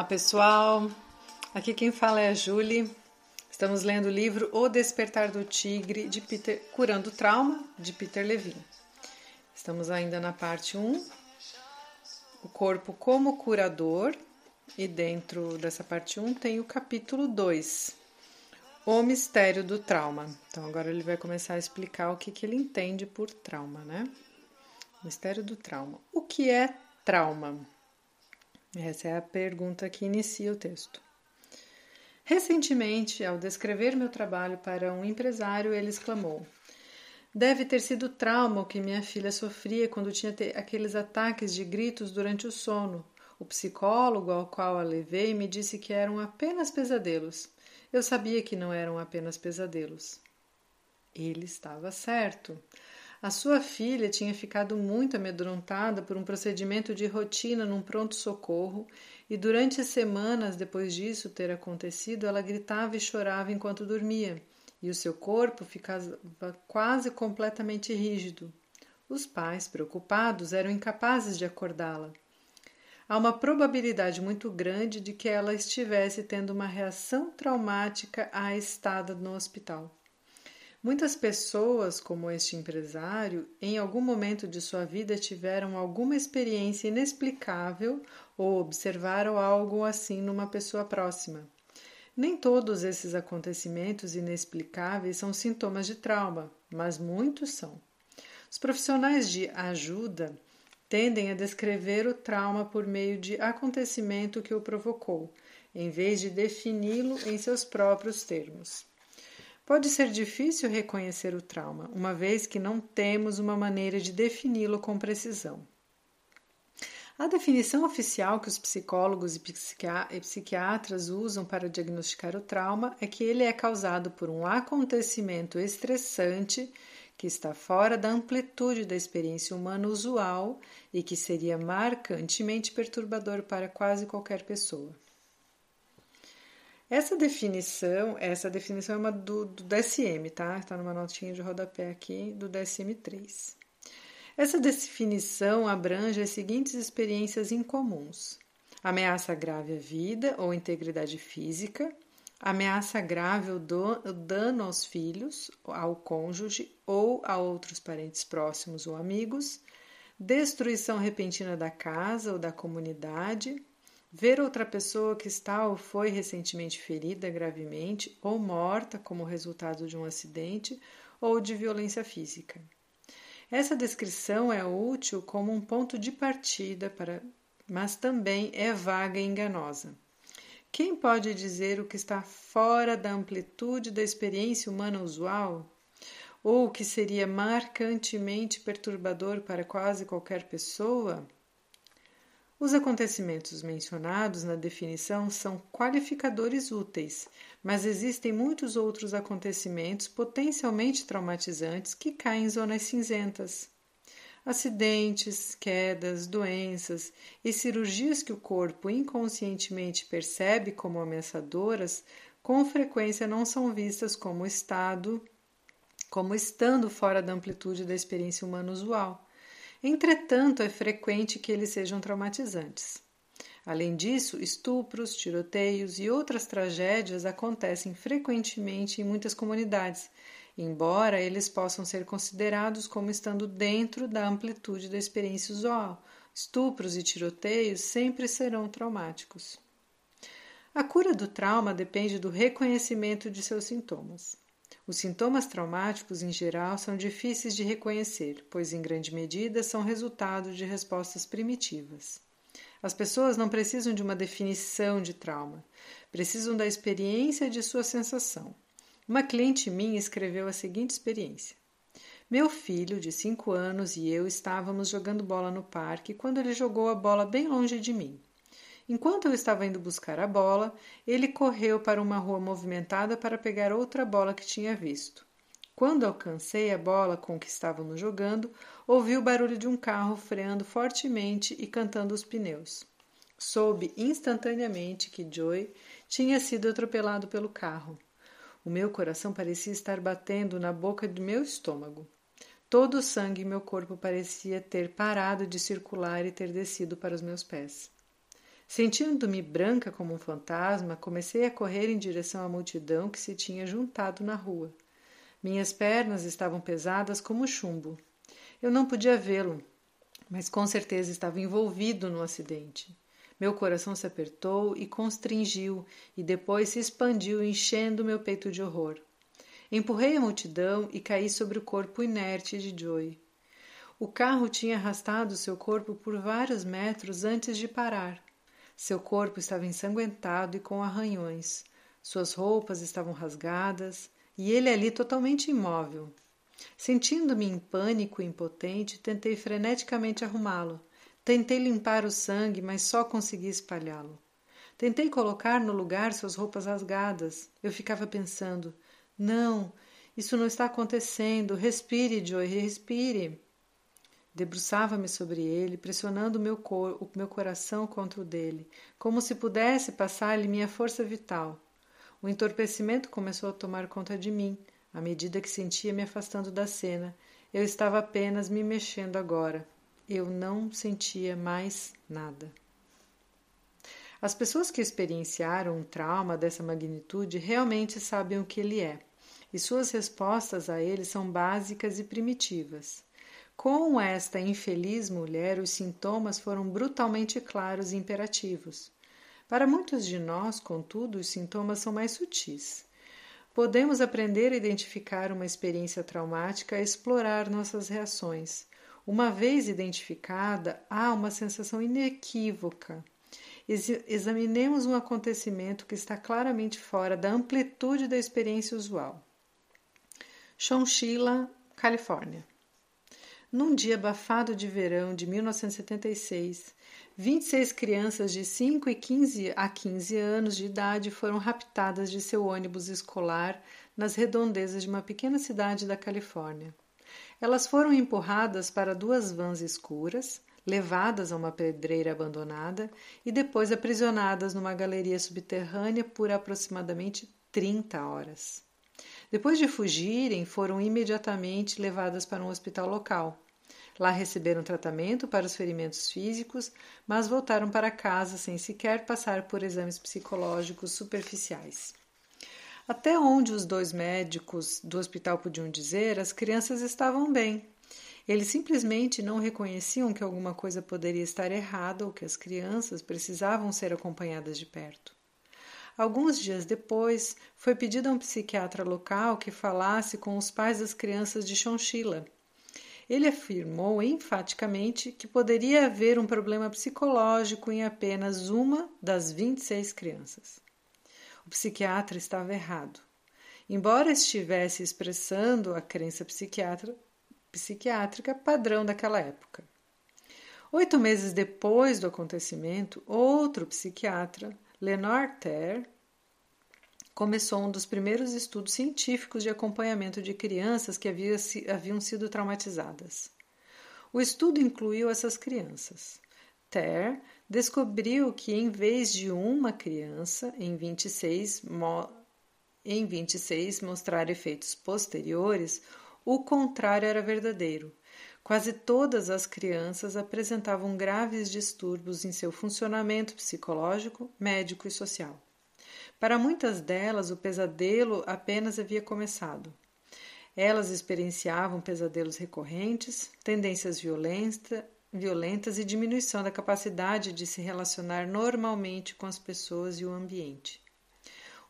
Olá pessoal, aqui quem fala é a Julie. Estamos lendo o livro O Despertar do Tigre de Peter Curando Trauma de Peter Levine. Estamos ainda na parte 1, o corpo como curador, e dentro dessa parte 1 tem o capítulo 2, o mistério do trauma. Então agora ele vai começar a explicar o que, que ele entende por trauma, né? Mistério do trauma. O que é trauma? Essa é a pergunta que inicia o texto. Recentemente, ao descrever meu trabalho para um empresário, ele exclamou: Deve ter sido trauma o que minha filha sofria quando tinha aqueles ataques de gritos durante o sono. O psicólogo ao qual a levei me disse que eram apenas pesadelos. Eu sabia que não eram apenas pesadelos. Ele estava certo. A sua filha tinha ficado muito amedrontada por um procedimento de rotina num pronto-socorro e durante semanas depois disso ter acontecido, ela gritava e chorava enquanto dormia e o seu corpo ficava quase completamente rígido. Os pais, preocupados, eram incapazes de acordá-la. Há uma probabilidade muito grande de que ela estivesse tendo uma reação traumática à estada no hospital. Muitas pessoas, como este empresário, em algum momento de sua vida tiveram alguma experiência inexplicável ou observaram algo assim numa pessoa próxima. Nem todos esses acontecimentos inexplicáveis são sintomas de trauma, mas muitos são. Os profissionais de ajuda tendem a descrever o trauma por meio de acontecimento que o provocou, em vez de defini-lo em seus próprios termos. Pode ser difícil reconhecer o trauma, uma vez que não temos uma maneira de defini-lo com precisão. A definição oficial que os psicólogos e psiquiatras usam para diagnosticar o trauma é que ele é causado por um acontecimento estressante que está fora da amplitude da experiência humana usual e que seria marcantemente perturbador para quase qualquer pessoa. Essa definição, essa definição é uma do, do DSM, tá? Está numa notinha de rodapé aqui do DSM-3. Essa definição abrange as seguintes experiências incomuns: ameaça grave à vida ou integridade física, ameaça grave ou dano aos filhos, ao cônjuge ou a outros parentes próximos ou amigos, destruição repentina da casa ou da comunidade, Ver outra pessoa que está ou foi recentemente ferida gravemente ou morta como resultado de um acidente ou de violência física. Essa descrição é útil como um ponto de partida para, mas também é vaga e enganosa. Quem pode dizer o que está fora da amplitude da experiência humana usual? Ou o que seria marcantemente perturbador para quase qualquer pessoa? Os acontecimentos mencionados na definição são qualificadores úteis, mas existem muitos outros acontecimentos potencialmente traumatizantes que caem em zonas cinzentas. Acidentes, quedas, doenças e cirurgias que o corpo inconscientemente percebe como ameaçadoras com frequência não são vistas como estado, como estando fora da amplitude da experiência humana usual. Entretanto, é frequente que eles sejam traumatizantes. Além disso, estupros, tiroteios e outras tragédias acontecem frequentemente em muitas comunidades, embora eles possam ser considerados como estando dentro da amplitude da experiência usual. Estupros e tiroteios sempre serão traumáticos. A cura do trauma depende do reconhecimento de seus sintomas. Os sintomas traumáticos, em geral, são difíceis de reconhecer, pois, em grande medida, são resultado de respostas primitivas. As pessoas não precisam de uma definição de trauma, precisam da experiência de sua sensação. Uma cliente minha escreveu a seguinte experiência: Meu filho, de 5 anos, e eu estávamos jogando bola no parque quando ele jogou a bola bem longe de mim. Enquanto eu estava indo buscar a bola, ele correu para uma rua movimentada para pegar outra bola que tinha visto. Quando alcancei a bola com que estávamos jogando, ouvi o barulho de um carro freando fortemente e cantando os pneus. Soube instantaneamente que Joey tinha sido atropelado pelo carro. O meu coração parecia estar batendo na boca do meu estômago. Todo o sangue em meu corpo parecia ter parado de circular e ter descido para os meus pés. Sentindo-me branca como um fantasma, comecei a correr em direção à multidão que se tinha juntado na rua. Minhas pernas estavam pesadas como chumbo. Eu não podia vê-lo, mas com certeza estava envolvido no acidente. Meu coração se apertou e constringiu, e depois se expandiu, enchendo meu peito de horror. Empurrei a multidão e caí sobre o corpo inerte de Joey. O carro tinha arrastado seu corpo por vários metros antes de parar. Seu corpo estava ensanguentado e com arranhões. Suas roupas estavam rasgadas e ele ali totalmente imóvel. Sentindo-me em pânico e impotente, tentei freneticamente arrumá-lo. Tentei limpar o sangue, mas só consegui espalhá-lo. Tentei colocar no lugar suas roupas rasgadas. Eu ficava pensando: não, isso não está acontecendo. Respire, Joey, respire. Debruçava-me sobre ele, pressionando o meu, cor, o meu coração contra o dele, como se pudesse passar-lhe minha força vital. O entorpecimento começou a tomar conta de mim, à medida que sentia me afastando da cena. Eu estava apenas me mexendo agora. Eu não sentia mais nada. As pessoas que experienciaram um trauma dessa magnitude realmente sabem o que ele é, e suas respostas a ele são básicas e primitivas. Com esta infeliz mulher, os sintomas foram brutalmente claros e imperativos. Para muitos de nós, contudo, os sintomas são mais sutis. Podemos aprender a identificar uma experiência traumática e explorar nossas reações. Uma vez identificada, há uma sensação inequívoca. Examinemos um acontecimento que está claramente fora da amplitude da experiência usual. Chonchila, Califórnia. Num dia abafado de verão de 1976, 26 crianças de 5 e 15 a 15 anos de idade foram raptadas de seu ônibus escolar nas redondezas de uma pequena cidade da Califórnia. Elas foram empurradas para duas vans escuras, levadas a uma pedreira abandonada e depois aprisionadas numa galeria subterrânea por aproximadamente 30 horas. Depois de fugirem, foram imediatamente levadas para um hospital local. Lá receberam tratamento para os ferimentos físicos, mas voltaram para casa sem sequer passar por exames psicológicos superficiais. Até onde os dois médicos do hospital podiam dizer, as crianças estavam bem. Eles simplesmente não reconheciam que alguma coisa poderia estar errada ou que as crianças precisavam ser acompanhadas de perto. Alguns dias depois, foi pedido a um psiquiatra local que falasse com os pais das crianças de Chonchila. Ele afirmou enfaticamente que poderia haver um problema psicológico em apenas uma das 26 crianças. O psiquiatra estava errado. Embora estivesse expressando a crença psiquiátrica padrão daquela época. Oito meses depois do acontecimento, outro psiquiatra Leonard Ter começou um dos primeiros estudos científicos de acompanhamento de crianças que havia, haviam sido traumatizadas. O estudo incluiu essas crianças. Ter descobriu que, em vez de uma criança em 26, em 26 mostrar efeitos posteriores, o contrário era verdadeiro. Quase todas as crianças apresentavam graves distúrbios em seu funcionamento psicológico, médico e social. Para muitas delas, o pesadelo apenas havia começado. Elas experienciavam pesadelos recorrentes, tendências violenta, violentas e diminuição da capacidade de se relacionar normalmente com as pessoas e o ambiente.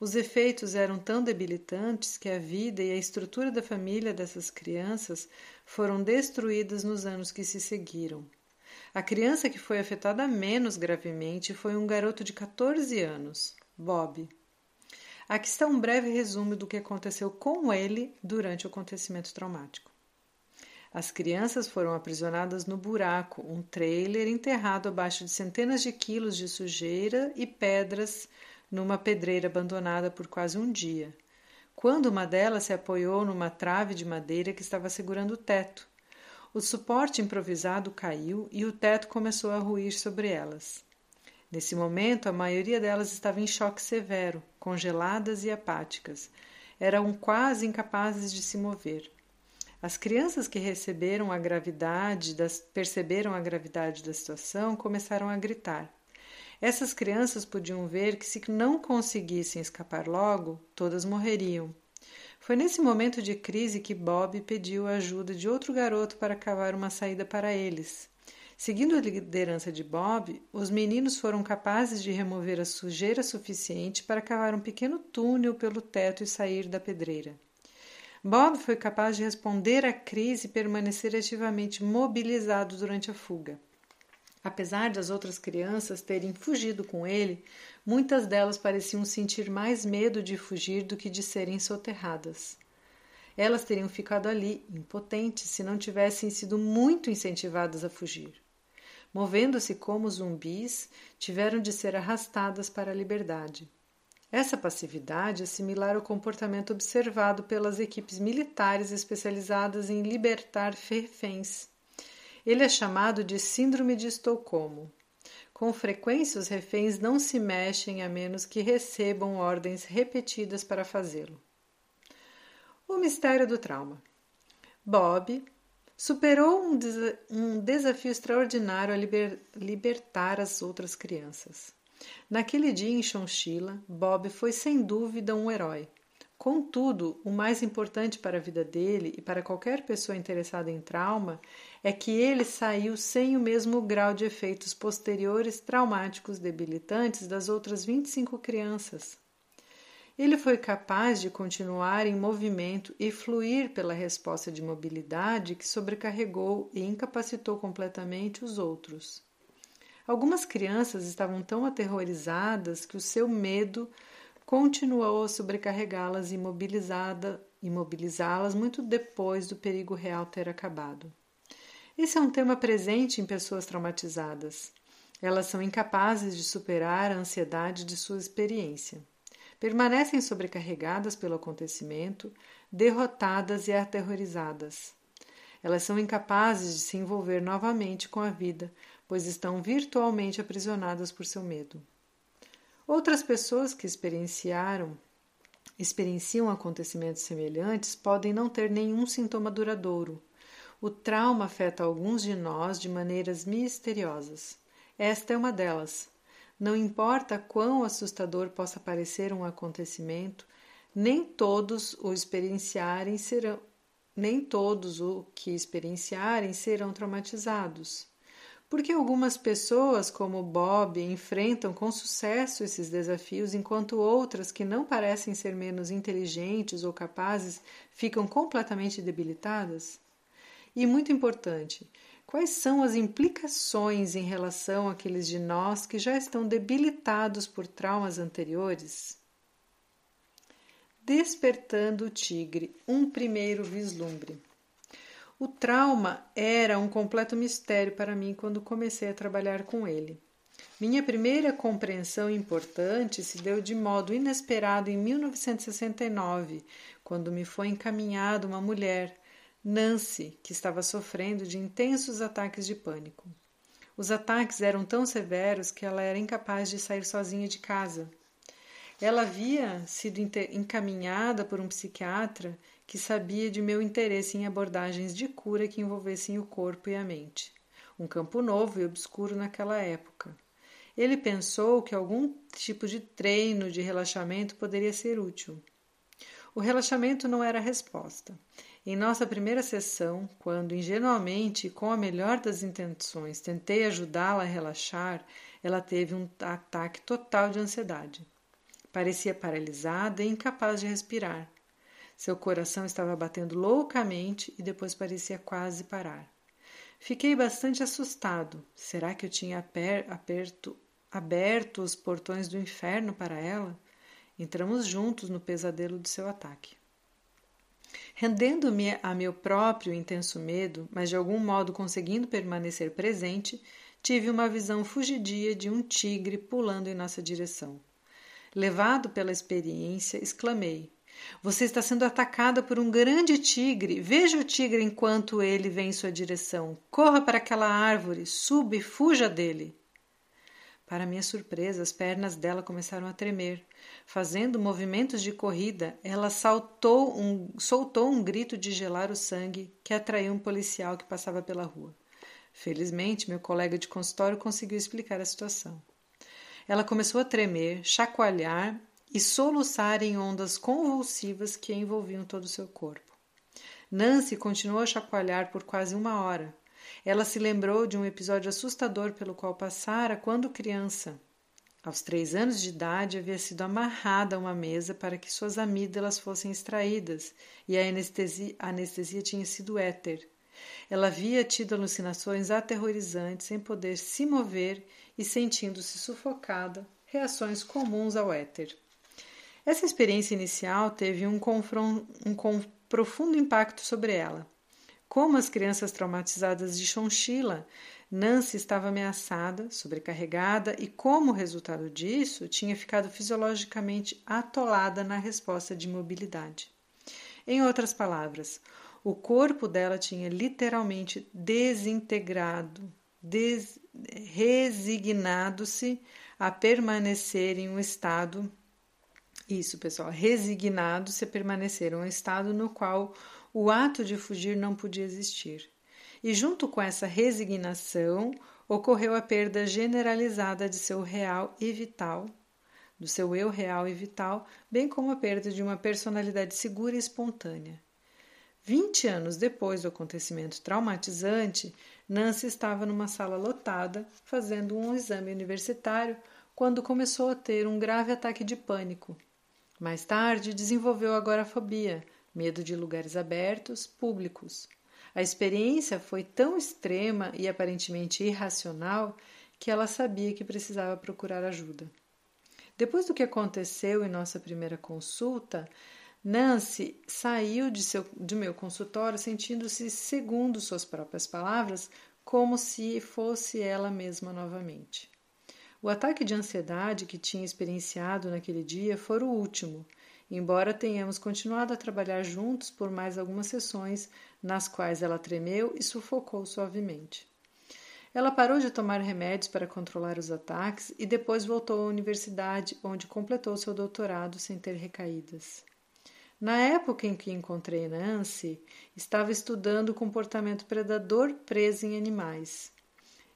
Os efeitos eram tão debilitantes que a vida e a estrutura da família dessas crianças foram destruídas nos anos que se seguiram. A criança que foi afetada menos gravemente foi um garoto de 14 anos, Bob. Aqui está um breve resumo do que aconteceu com ele durante o acontecimento traumático. As crianças foram aprisionadas no buraco, um trailer enterrado abaixo de centenas de quilos de sujeira e pedras numa pedreira abandonada por quase um dia, quando uma delas se apoiou numa trave de madeira que estava segurando o teto. O suporte improvisado caiu e o teto começou a ruir sobre elas. Nesse momento, a maioria delas estava em choque severo, congeladas e apáticas. Eram quase incapazes de se mover. As crianças que receberam a gravidade das, perceberam a gravidade da situação começaram a gritar. Essas crianças podiam ver que, se não conseguissem escapar logo, todas morreriam. Foi nesse momento de crise que Bob pediu a ajuda de outro garoto para cavar uma saída para eles. Seguindo a liderança de Bob, os meninos foram capazes de remover a sujeira suficiente para cavar um pequeno túnel pelo teto e sair da pedreira. Bob foi capaz de responder à crise e permanecer ativamente mobilizado durante a fuga. Apesar das outras crianças terem fugido com ele, muitas delas pareciam sentir mais medo de fugir do que de serem soterradas. Elas teriam ficado ali, impotentes, se não tivessem sido muito incentivadas a fugir. Movendo-se como zumbis, tiveram de ser arrastadas para a liberdade. Essa passividade é similar ao comportamento observado pelas equipes militares especializadas em libertar reféns. Ele é chamado de Síndrome de Estocolmo. Com frequência, os reféns não se mexem a menos que recebam ordens repetidas para fazê-lo. O mistério do trauma. Bob superou um, des um desafio extraordinário a liber libertar as outras crianças. Naquele dia em Chonchila, Bob foi sem dúvida um herói. Contudo, o mais importante para a vida dele e para qualquer pessoa interessada em trauma é que ele saiu sem o mesmo grau de efeitos posteriores traumáticos debilitantes das outras 25 crianças. Ele foi capaz de continuar em movimento e fluir pela resposta de mobilidade que sobrecarregou e incapacitou completamente os outros. Algumas crianças estavam tão aterrorizadas que o seu medo continuou a sobrecarregá-las e imobilizá-las muito depois do perigo real ter acabado. Esse é um tema presente em pessoas traumatizadas. Elas são incapazes de superar a ansiedade de sua experiência. Permanecem sobrecarregadas pelo acontecimento, derrotadas e aterrorizadas. Elas são incapazes de se envolver novamente com a vida, pois estão virtualmente aprisionadas por seu medo. Outras pessoas que experienciaram experienciam acontecimentos semelhantes podem não ter nenhum sintoma duradouro. O trauma afeta alguns de nós de maneiras misteriosas. Esta é uma delas. Não importa quão assustador possa parecer um acontecimento, nem todos o experienciarem serão nem todos o que experienciarem serão traumatizados. Porque algumas pessoas, como Bob, enfrentam com sucesso esses desafios, enquanto outras, que não parecem ser menos inteligentes ou capazes, ficam completamente debilitadas? E muito importante, quais são as implicações em relação àqueles de nós que já estão debilitados por traumas anteriores? Despertando o Tigre um primeiro vislumbre. O trauma era um completo mistério para mim quando comecei a trabalhar com ele. Minha primeira compreensão importante se deu de modo inesperado em 1969, quando me foi encaminhada uma mulher, Nancy, que estava sofrendo de intensos ataques de pânico. Os ataques eram tão severos que ela era incapaz de sair sozinha de casa. Ela havia sido encaminhada por um psiquiatra que sabia de meu interesse em abordagens de cura que envolvessem o corpo e a mente, um campo novo e obscuro naquela época. Ele pensou que algum tipo de treino de relaxamento poderia ser útil. O relaxamento não era a resposta. Em nossa primeira sessão, quando ingenuamente e com a melhor das intenções tentei ajudá-la a relaxar, ela teve um ataque total de ansiedade. Parecia paralisada e incapaz de respirar. Seu coração estava batendo loucamente e depois parecia quase parar. Fiquei bastante assustado. Será que eu tinha aperto, aberto os portões do inferno para ela? Entramos juntos no pesadelo de seu ataque. Rendendo-me a meu próprio intenso medo, mas de algum modo conseguindo permanecer presente, tive uma visão fugidia de um tigre pulando em nossa direção. Levado pela experiência, exclamei: você está sendo atacada por um grande tigre. Veja o tigre enquanto ele vem em sua direção. Corra para aquela árvore, suba e fuja dele. Para minha surpresa, as pernas dela começaram a tremer. Fazendo movimentos de corrida, ela saltou um, soltou um grito de gelar o sangue que atraiu um policial que passava pela rua. Felizmente, meu colega de consultório conseguiu explicar a situação. ela começou a tremer, chacoalhar e soluçar em ondas convulsivas que envolviam todo o seu corpo. Nancy continuou a chacoalhar por quase uma hora. Ela se lembrou de um episódio assustador pelo qual passara quando criança. Aos três anos de idade, havia sido amarrada a uma mesa para que suas amígdalas fossem extraídas e a anestesia, a anestesia tinha sido éter. Ela havia tido alucinações aterrorizantes sem poder se mover e sentindo-se sufocada, reações comuns ao éter. Essa experiência inicial teve um, um profundo impacto sobre ela. Como as crianças traumatizadas de Chonchila, Nancy estava ameaçada, sobrecarregada e, como resultado disso, tinha ficado fisiologicamente atolada na resposta de imobilidade. Em outras palavras, o corpo dela tinha literalmente desintegrado, des resignado-se a permanecer em um estado. Isso, pessoal, resignado-se a permanecer em um estado no qual o ato de fugir não podia existir. E junto com essa resignação ocorreu a perda generalizada de seu real e vital, do seu eu real e vital, bem como a perda de uma personalidade segura e espontânea. Vinte anos depois do acontecimento traumatizante, Nancy estava numa sala lotada, fazendo um exame universitário, quando começou a ter um grave ataque de pânico. Mais tarde, desenvolveu agorafobia, medo de lugares abertos, públicos. A experiência foi tão extrema e aparentemente irracional que ela sabia que precisava procurar ajuda. Depois do que aconteceu em nossa primeira consulta, Nancy saiu de, seu, de meu consultório sentindo-se, segundo suas próprias palavras, como se fosse ela mesma novamente. O ataque de ansiedade que tinha experienciado naquele dia foi o último, embora tenhamos continuado a trabalhar juntos por mais algumas sessões, nas quais ela tremeu e sufocou suavemente. Ela parou de tomar remédios para controlar os ataques e depois voltou à universidade, onde completou seu doutorado sem ter recaídas. Na época em que encontrei Nancy, estava estudando o comportamento predador preso em animais.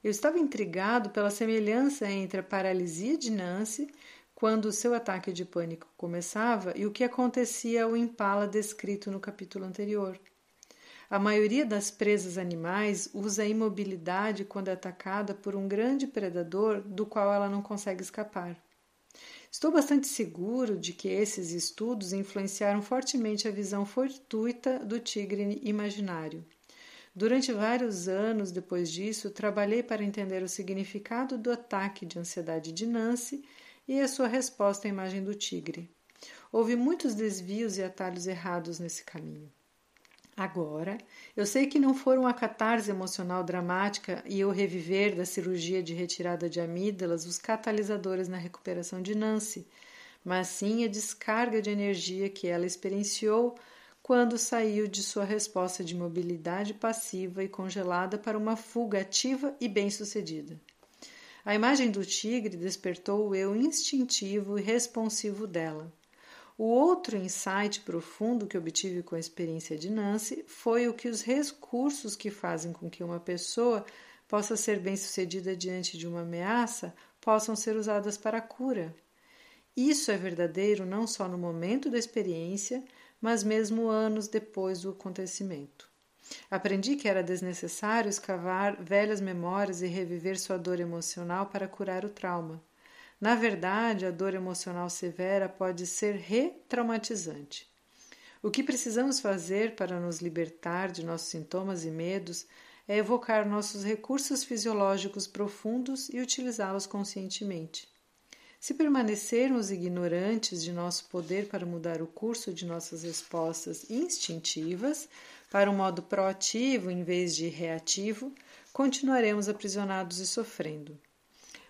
Eu estava intrigado pela semelhança entre a paralisia de Nancy, quando o seu ataque de pânico começava, e o que acontecia ao impala descrito no capítulo anterior. A maioria das presas animais usa a imobilidade quando é atacada por um grande predador do qual ela não consegue escapar. Estou bastante seguro de que esses estudos influenciaram fortemente a visão fortuita do tigre imaginário. Durante vários anos depois disso, trabalhei para entender o significado do ataque de ansiedade de Nancy e a sua resposta à imagem do tigre. Houve muitos desvios e atalhos errados nesse caminho. Agora, eu sei que não foram a catarse emocional dramática e o reviver da cirurgia de retirada de amígdalas os catalisadores na recuperação de Nancy, mas sim a descarga de energia que ela experienciou quando saiu de sua resposta de mobilidade passiva e congelada para uma fuga ativa e bem-sucedida. A imagem do tigre despertou o eu instintivo e responsivo dela. O outro insight profundo que obtive com a experiência de Nancy foi o que os recursos que fazem com que uma pessoa possa ser bem-sucedida diante de uma ameaça possam ser usadas para a cura. Isso é verdadeiro não só no momento da experiência, mas mesmo anos depois do acontecimento. Aprendi que era desnecessário escavar velhas memórias e reviver sua dor emocional para curar o trauma. Na verdade, a dor emocional severa pode ser retraumatizante. O que precisamos fazer para nos libertar de nossos sintomas e medos é evocar nossos recursos fisiológicos profundos e utilizá-los conscientemente. Se permanecermos ignorantes de nosso poder para mudar o curso de nossas respostas instintivas para um modo proativo em vez de reativo, continuaremos aprisionados e sofrendo.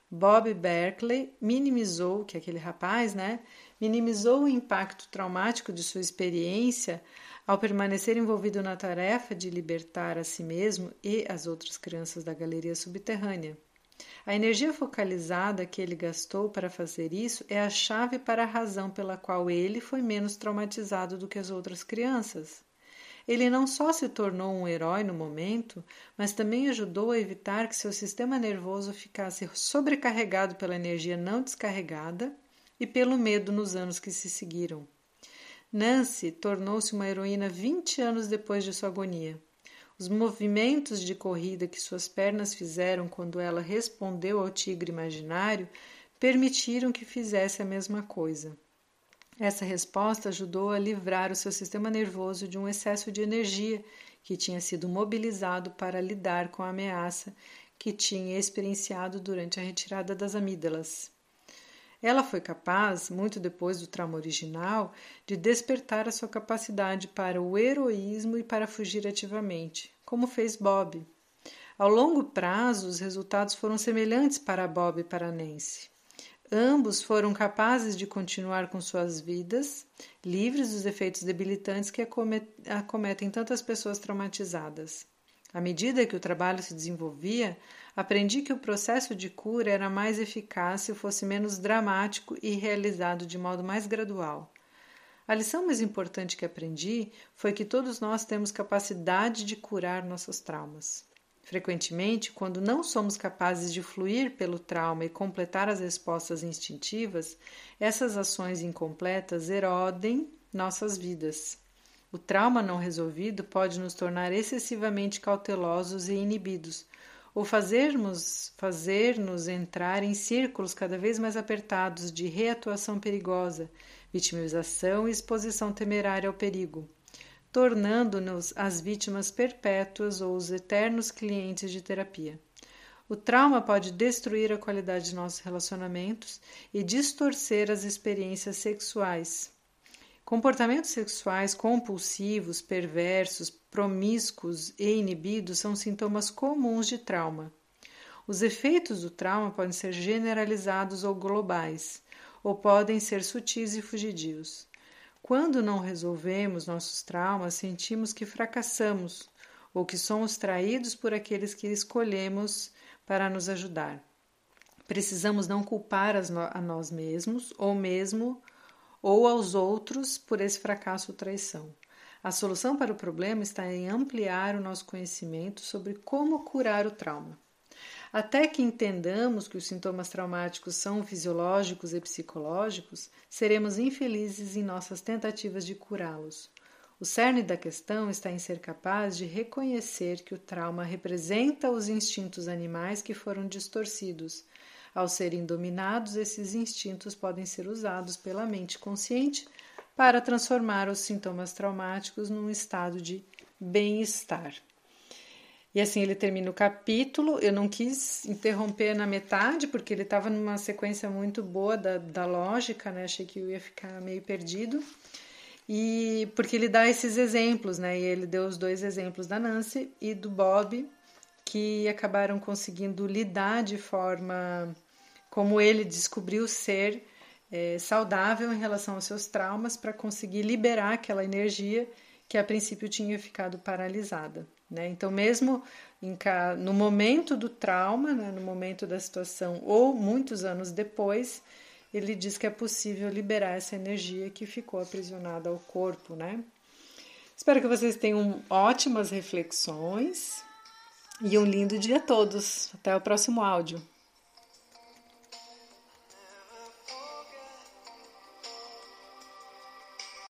Bob Berkeley minimizou, que é aquele rapaz, né? Minimizou o impacto traumático de sua experiência ao permanecer envolvido na tarefa de libertar a si mesmo e as outras crianças da galeria subterrânea. A energia focalizada que ele gastou para fazer isso é a chave para a razão pela qual ele foi menos traumatizado do que as outras crianças. ele não só se tornou um herói no momento, mas também ajudou a evitar que seu sistema nervoso ficasse sobrecarregado pela energia não descarregada e pelo medo nos anos que se seguiram. Nancy tornou-se uma heroína 20 anos depois de sua agonia. Os movimentos de corrida que suas pernas fizeram quando ela respondeu ao tigre imaginário permitiram que fizesse a mesma coisa. Essa resposta ajudou a livrar o seu sistema nervoso de um excesso de energia que tinha sido mobilizado para lidar com a ameaça que tinha experienciado durante a retirada das amígdalas. Ela foi capaz, muito depois do trauma original, de despertar a sua capacidade para o heroísmo e para fugir ativamente, como fez Bob. Ao longo prazo, os resultados foram semelhantes para Bob e para Nancy. Ambos foram capazes de continuar com suas vidas, livres dos efeitos debilitantes que acometem tantas pessoas traumatizadas. À medida que o trabalho se desenvolvia, aprendi que o processo de cura era mais eficaz se fosse menos dramático e realizado de modo mais gradual. A lição mais importante que aprendi foi que todos nós temos capacidade de curar nossos traumas. Frequentemente, quando não somos capazes de fluir pelo trauma e completar as respostas instintivas, essas ações incompletas erodem nossas vidas. O trauma não resolvido pode nos tornar excessivamente cautelosos e inibidos, ou fazermos fazer-nos entrar em círculos cada vez mais apertados de reatuação perigosa, vitimização e exposição temerária ao perigo tornando-nos as vítimas perpétuas ou os eternos clientes de terapia. O trauma pode destruir a qualidade de nossos relacionamentos e distorcer as experiências sexuais. Comportamentos sexuais compulsivos, perversos, promíscuos e inibidos são sintomas comuns de trauma. Os efeitos do trauma podem ser generalizados ou globais, ou podem ser sutis e fugidios. Quando não resolvemos nossos traumas, sentimos que fracassamos ou que somos traídos por aqueles que escolhemos para nos ajudar. Precisamos não culpar a nós mesmos ou mesmo ou aos outros por esse fracasso ou traição. A solução para o problema está em ampliar o nosso conhecimento sobre como curar o trauma. Até que entendamos que os sintomas traumáticos são fisiológicos e psicológicos, seremos infelizes em nossas tentativas de curá-los. O cerne da questão está em ser capaz de reconhecer que o trauma representa os instintos animais que foram distorcidos. Ao serem dominados, esses instintos podem ser usados pela mente consciente para transformar os sintomas traumáticos num estado de bem-estar. E assim ele termina o capítulo. Eu não quis interromper na metade, porque ele estava numa sequência muito boa da, da lógica, né? Achei que eu ia ficar meio perdido. E porque ele dá esses exemplos, né? E ele deu os dois exemplos da Nancy e do Bob, que acabaram conseguindo lidar de forma como ele descobriu ser é, saudável em relação aos seus traumas para conseguir liberar aquela energia que a princípio tinha ficado paralisada. Né? Então, mesmo no momento do trauma, né, no momento da situação, ou muitos anos depois, ele diz que é possível liberar essa energia que ficou aprisionada ao corpo. Né? Espero que vocês tenham ótimas reflexões e um lindo dia a todos. Até o próximo áudio.